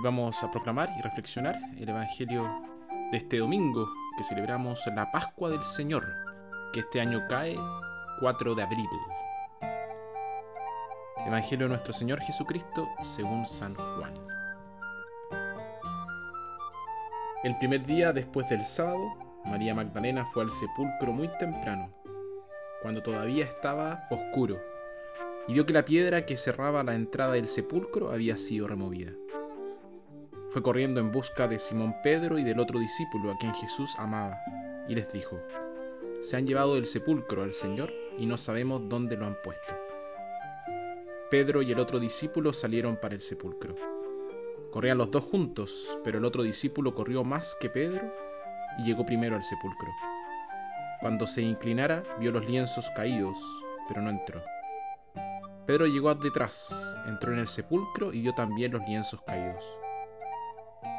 Vamos a proclamar y reflexionar el Evangelio de este domingo que celebramos la Pascua del Señor, que este año cae 4 de abril. Evangelio de nuestro Señor Jesucristo según San Juan. El primer día después del sábado, María Magdalena fue al sepulcro muy temprano, cuando todavía estaba oscuro, y vio que la piedra que cerraba la entrada del sepulcro había sido removida. Fue corriendo en busca de Simón Pedro y del otro discípulo a quien Jesús amaba, y les dijo, Se han llevado del sepulcro al Señor y no sabemos dónde lo han puesto. Pedro y el otro discípulo salieron para el sepulcro. Corrían los dos juntos, pero el otro discípulo corrió más que Pedro y llegó primero al sepulcro. Cuando se inclinara, vio los lienzos caídos, pero no entró. Pedro llegó detrás, entró en el sepulcro y vio también los lienzos caídos.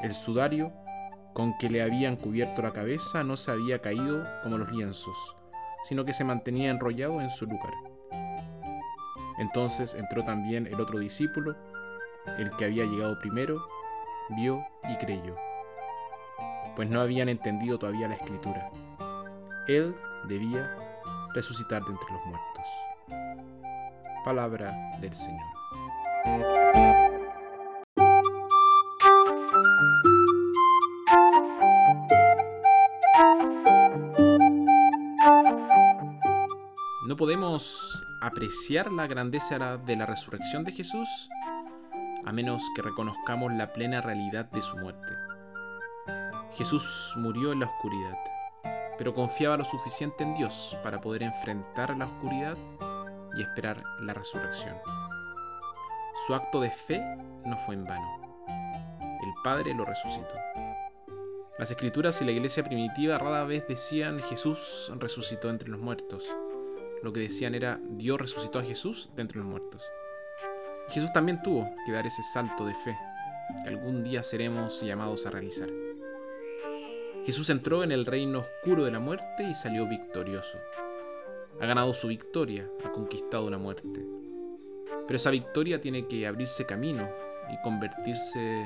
El sudario con que le habían cubierto la cabeza no se había caído como los lienzos, sino que se mantenía enrollado en su lugar. Entonces entró también el otro discípulo, el que había llegado primero, vio y creyó, pues no habían entendido todavía la escritura. Él debía resucitar de entre los muertos. Palabra del Señor. No podemos apreciar la grandeza de la resurrección de Jesús a menos que reconozcamos la plena realidad de su muerte. Jesús murió en la oscuridad, pero confiaba lo suficiente en Dios para poder enfrentar la oscuridad y esperar la resurrección. Su acto de fe no fue en vano. El Padre lo resucitó. Las escrituras y la iglesia primitiva rara vez decían Jesús resucitó entre los muertos lo que decían era Dios resucitó a Jesús de entre los muertos. Jesús también tuvo que dar ese salto de fe que algún día seremos llamados a realizar. Jesús entró en el reino oscuro de la muerte y salió victorioso. Ha ganado su victoria, ha conquistado la muerte. Pero esa victoria tiene que abrirse camino y convertirse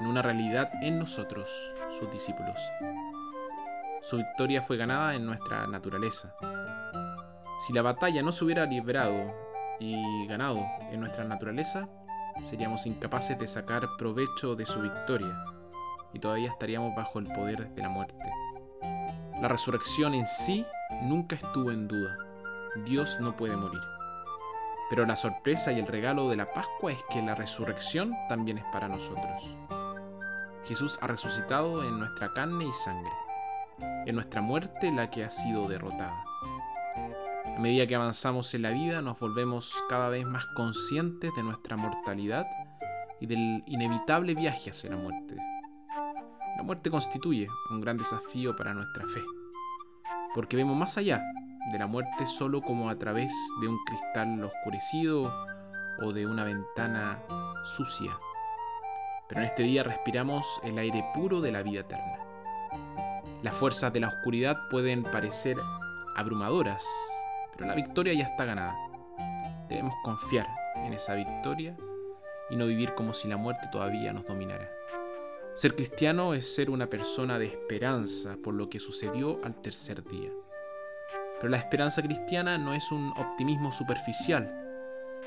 en una realidad en nosotros, sus discípulos. Su victoria fue ganada en nuestra naturaleza, si la batalla no se hubiera librado y ganado en nuestra naturaleza, seríamos incapaces de sacar provecho de su victoria y todavía estaríamos bajo el poder de la muerte. La resurrección en sí nunca estuvo en duda. Dios no puede morir. Pero la sorpresa y el regalo de la Pascua es que la resurrección también es para nosotros. Jesús ha resucitado en nuestra carne y sangre, en nuestra muerte la que ha sido derrotada. A medida que avanzamos en la vida nos volvemos cada vez más conscientes de nuestra mortalidad y del inevitable viaje hacia la muerte. La muerte constituye un gran desafío para nuestra fe, porque vemos más allá de la muerte solo como a través de un cristal oscurecido o de una ventana sucia. Pero en este día respiramos el aire puro de la vida eterna. Las fuerzas de la oscuridad pueden parecer abrumadoras pero la victoria ya está ganada. Debemos confiar en esa victoria y no vivir como si la muerte todavía nos dominara. Ser cristiano es ser una persona de esperanza por lo que sucedió al tercer día. Pero la esperanza cristiana no es un optimismo superficial,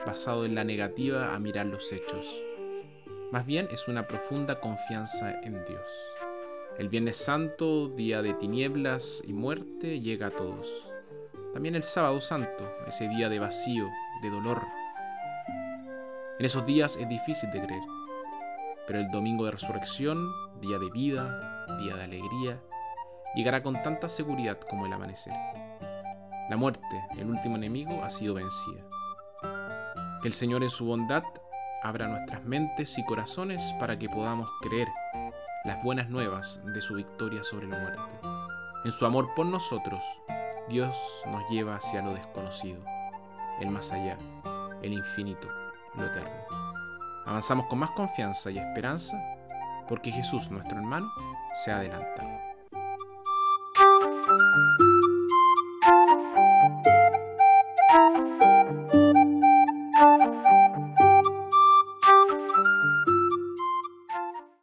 basado en la negativa a mirar los hechos. Más bien es una profunda confianza en Dios. El Viernes Santo, día de tinieblas y muerte, llega a todos. También el sábado santo, ese día de vacío, de dolor. En esos días es difícil de creer, pero el domingo de resurrección, día de vida, día de alegría, llegará con tanta seguridad como el amanecer. La muerte, el último enemigo, ha sido vencida. El Señor en su bondad abra nuestras mentes y corazones para que podamos creer las buenas nuevas de su victoria sobre la muerte. En su amor por nosotros, Dios nos lleva hacia lo desconocido, el más allá, el infinito, lo eterno. Avanzamos con más confianza y esperanza porque Jesús, nuestro hermano, se ha adelantado.